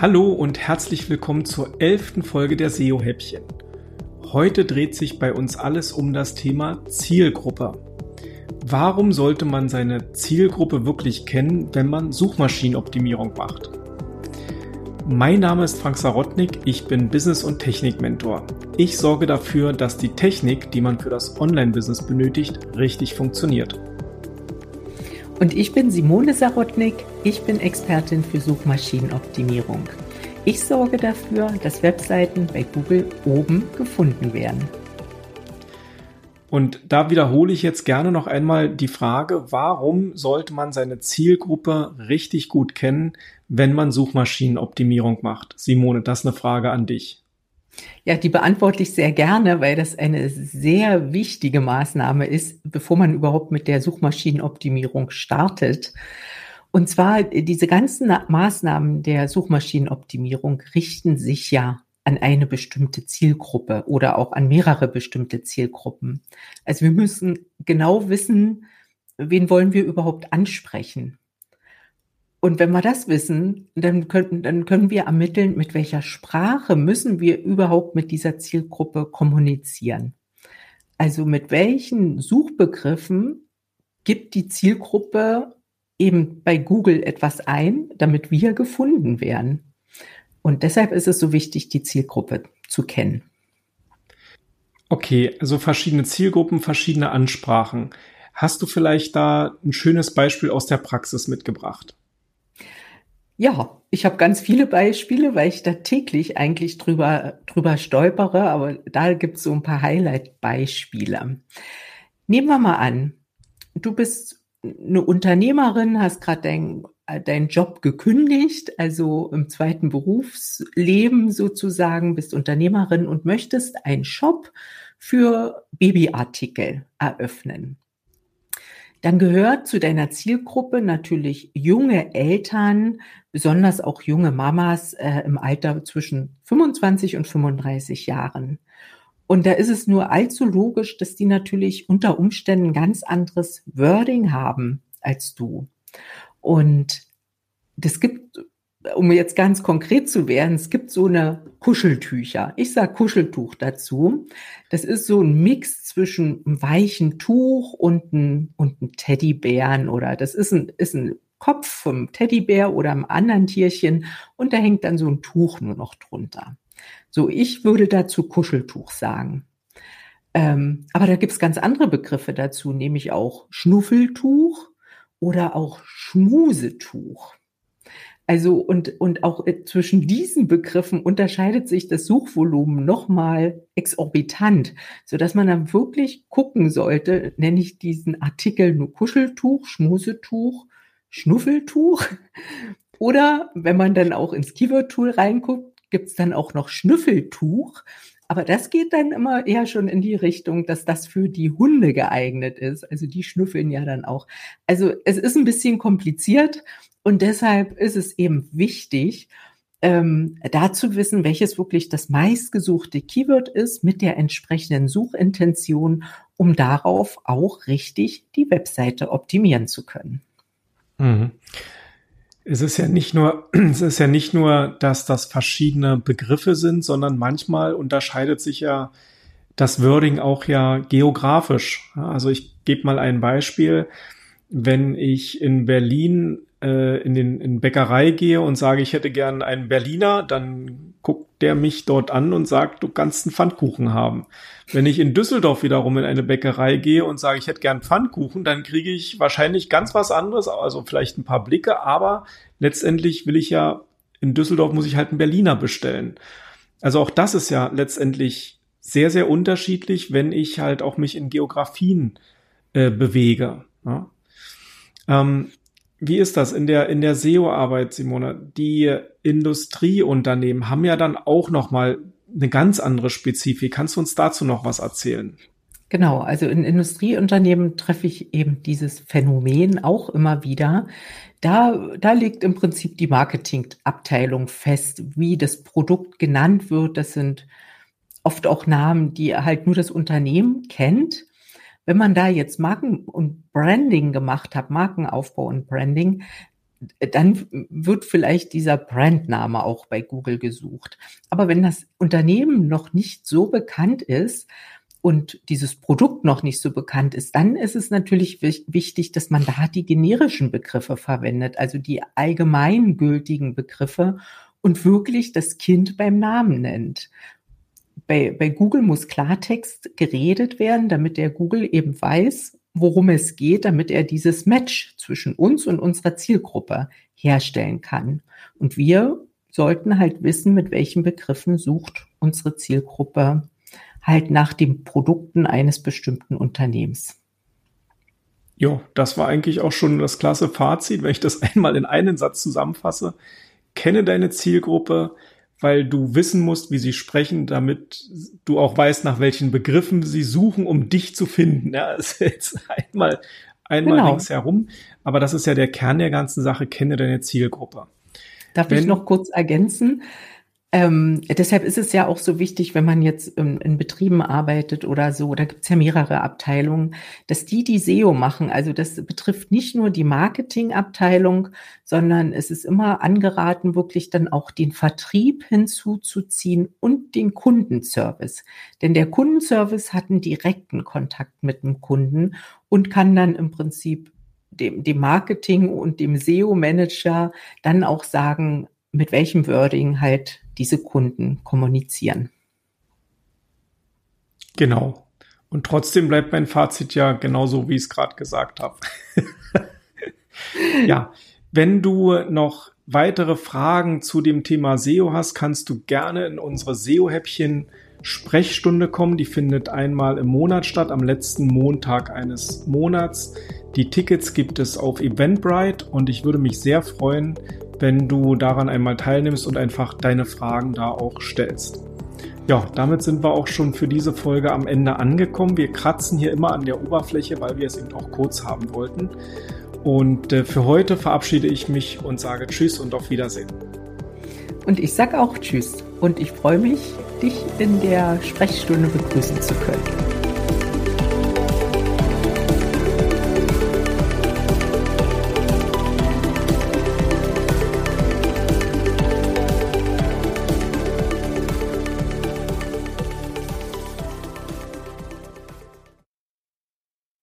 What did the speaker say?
Hallo und herzlich willkommen zur elften Folge der SEO-Häppchen. Heute dreht sich bei uns alles um das Thema Zielgruppe. Warum sollte man seine Zielgruppe wirklich kennen, wenn man Suchmaschinenoptimierung macht? Mein Name ist Frank Sarotnik, ich bin Business- und Technik-Mentor. Ich sorge dafür, dass die Technik, die man für das Online-Business benötigt, richtig funktioniert. Und ich bin Simone Sarotnik, ich bin Expertin für Suchmaschinenoptimierung. Ich sorge dafür, dass Webseiten bei Google oben gefunden werden. Und da wiederhole ich jetzt gerne noch einmal die Frage, warum sollte man seine Zielgruppe richtig gut kennen, wenn man Suchmaschinenoptimierung macht? Simone, das ist eine Frage an dich. Ja, die beantworte ich sehr gerne, weil das eine sehr wichtige Maßnahme ist, bevor man überhaupt mit der Suchmaschinenoptimierung startet. Und zwar diese ganzen Maßnahmen der Suchmaschinenoptimierung richten sich ja an eine bestimmte Zielgruppe oder auch an mehrere bestimmte Zielgruppen. Also wir müssen genau wissen, wen wollen wir überhaupt ansprechen. Und wenn wir das wissen, dann können, dann können wir ermitteln, mit welcher Sprache müssen wir überhaupt mit dieser Zielgruppe kommunizieren. Also mit welchen Suchbegriffen gibt die Zielgruppe eben bei Google etwas ein, damit wir gefunden werden. Und deshalb ist es so wichtig, die Zielgruppe zu kennen. Okay, also verschiedene Zielgruppen, verschiedene Ansprachen. Hast du vielleicht da ein schönes Beispiel aus der Praxis mitgebracht? Ja, ich habe ganz viele Beispiele, weil ich da täglich eigentlich drüber, drüber stolpere, aber da gibt es so ein paar Highlight-Beispiele. Nehmen wir mal an, du bist eine Unternehmerin, hast gerade dein, deinen Job gekündigt, also im zweiten Berufsleben sozusagen, bist Unternehmerin und möchtest einen Shop für Babyartikel eröffnen dann gehört zu deiner Zielgruppe natürlich junge Eltern, besonders auch junge Mamas äh, im Alter zwischen 25 und 35 Jahren. Und da ist es nur allzu logisch, dass die natürlich unter Umständen ganz anderes Wording haben als du. Und das gibt um jetzt ganz konkret zu werden, es gibt so eine Kuscheltücher. Ich sage Kuscheltuch dazu. Das ist so ein Mix zwischen einem weichen Tuch und einem, und einem Teddybären oder das ist ein, ist ein Kopf vom Teddybär oder einem anderen Tierchen und da hängt dann so ein Tuch nur noch drunter. So, ich würde dazu Kuscheltuch sagen. Ähm, aber da gibt's ganz andere Begriffe dazu, nämlich auch Schnuffeltuch oder auch Schmusetuch. Also und, und auch äh, zwischen diesen Begriffen unterscheidet sich das Suchvolumen nochmal exorbitant, so dass man dann wirklich gucken sollte, nenne ich diesen Artikel nur Kuscheltuch, Schmusetuch, Schnuffeltuch oder wenn man dann auch ins Keyword-Tool reinguckt, gibt's dann auch noch Schnüffeltuch. Aber das geht dann immer eher schon in die Richtung, dass das für die Hunde geeignet ist. Also die schnüffeln ja dann auch. Also es ist ein bisschen kompliziert und deshalb ist es eben wichtig, ähm, da zu wissen, welches wirklich das meistgesuchte Keyword ist mit der entsprechenden Suchintention, um darauf auch richtig die Webseite optimieren zu können. Mhm. Es ist ja nicht nur, es ist ja nicht nur, dass das verschiedene Begriffe sind, sondern manchmal unterscheidet sich ja das Wording auch ja geografisch. Also ich gebe mal ein Beispiel. Wenn ich in Berlin äh, in den in Bäckerei gehe und sage, ich hätte gern einen Berliner, dann guckt der mich dort an und sagt, du kannst einen Pfannkuchen haben. Wenn ich in Düsseldorf wiederum in eine Bäckerei gehe und sage, ich hätte gern Pfannkuchen, dann kriege ich wahrscheinlich ganz was anderes, also vielleicht ein paar Blicke, aber letztendlich will ich ja, in Düsseldorf muss ich halt einen Berliner bestellen. Also auch das ist ja letztendlich sehr, sehr unterschiedlich, wenn ich halt auch mich in Geografien äh, bewege. Ja? Ähm, wie ist das in der, in der SEO-Arbeit, Simone? Die Industrieunternehmen haben ja dann auch nochmal eine ganz andere Spezifik. Kannst du uns dazu noch was erzählen? Genau, also in Industrieunternehmen treffe ich eben dieses Phänomen auch immer wieder. Da, da liegt im Prinzip die Marketingabteilung fest, wie das Produkt genannt wird. Das sind oft auch Namen, die halt nur das Unternehmen kennt. Wenn man da jetzt Marken und Branding gemacht hat, Markenaufbau und Branding, dann wird vielleicht dieser Brandname auch bei Google gesucht. Aber wenn das Unternehmen noch nicht so bekannt ist und dieses Produkt noch nicht so bekannt ist, dann ist es natürlich wichtig, dass man da die generischen Begriffe verwendet, also die allgemeingültigen Begriffe und wirklich das Kind beim Namen nennt. Bei, bei Google muss Klartext geredet werden, damit der Google eben weiß, worum es geht, damit er dieses Match zwischen uns und unserer Zielgruppe herstellen kann. Und wir sollten halt wissen, mit welchen Begriffen sucht unsere Zielgruppe halt nach den Produkten eines bestimmten Unternehmens. Ja, das war eigentlich auch schon das klasse Fazit, wenn ich das einmal in einen Satz zusammenfasse. Kenne deine Zielgruppe, weil du wissen musst, wie sie sprechen, damit du auch weißt, nach welchen Begriffen sie suchen, um dich zu finden. Ja, das ist jetzt einmal, einmal genau. ringsherum. Aber das ist ja der Kern der ganzen Sache. Kenne deine Zielgruppe. Darf Wenn, ich noch kurz ergänzen? Ähm, deshalb ist es ja auch so wichtig, wenn man jetzt in, in Betrieben arbeitet oder so, da gibt es ja mehrere Abteilungen, dass die die SEO machen. Also das betrifft nicht nur die Marketingabteilung, sondern es ist immer angeraten, wirklich dann auch den Vertrieb hinzuzuziehen und den Kundenservice. Denn der Kundenservice hat einen direkten Kontakt mit dem Kunden und kann dann im Prinzip dem, dem Marketing und dem SEO-Manager dann auch sagen, mit welchem Wording halt diese Kunden kommunizieren. Genau. Und trotzdem bleibt mein Fazit ja genauso, wie ich es gerade gesagt habe. ja, wenn du noch weitere Fragen zu dem Thema SEO hast, kannst du gerne in unsere SEO-Häppchen Sprechstunde kommen. Die findet einmal im Monat statt, am letzten Montag eines Monats. Die Tickets gibt es auf Eventbrite und ich würde mich sehr freuen, wenn du daran einmal teilnimmst und einfach deine Fragen da auch stellst. Ja, damit sind wir auch schon für diese Folge am Ende angekommen. Wir kratzen hier immer an der Oberfläche, weil wir es eben auch kurz haben wollten. Und äh, für heute verabschiede ich mich und sage Tschüss und auf Wiedersehen. Und ich sage auch Tschüss und ich freue mich, dich in der Sprechstunde begrüßen zu können.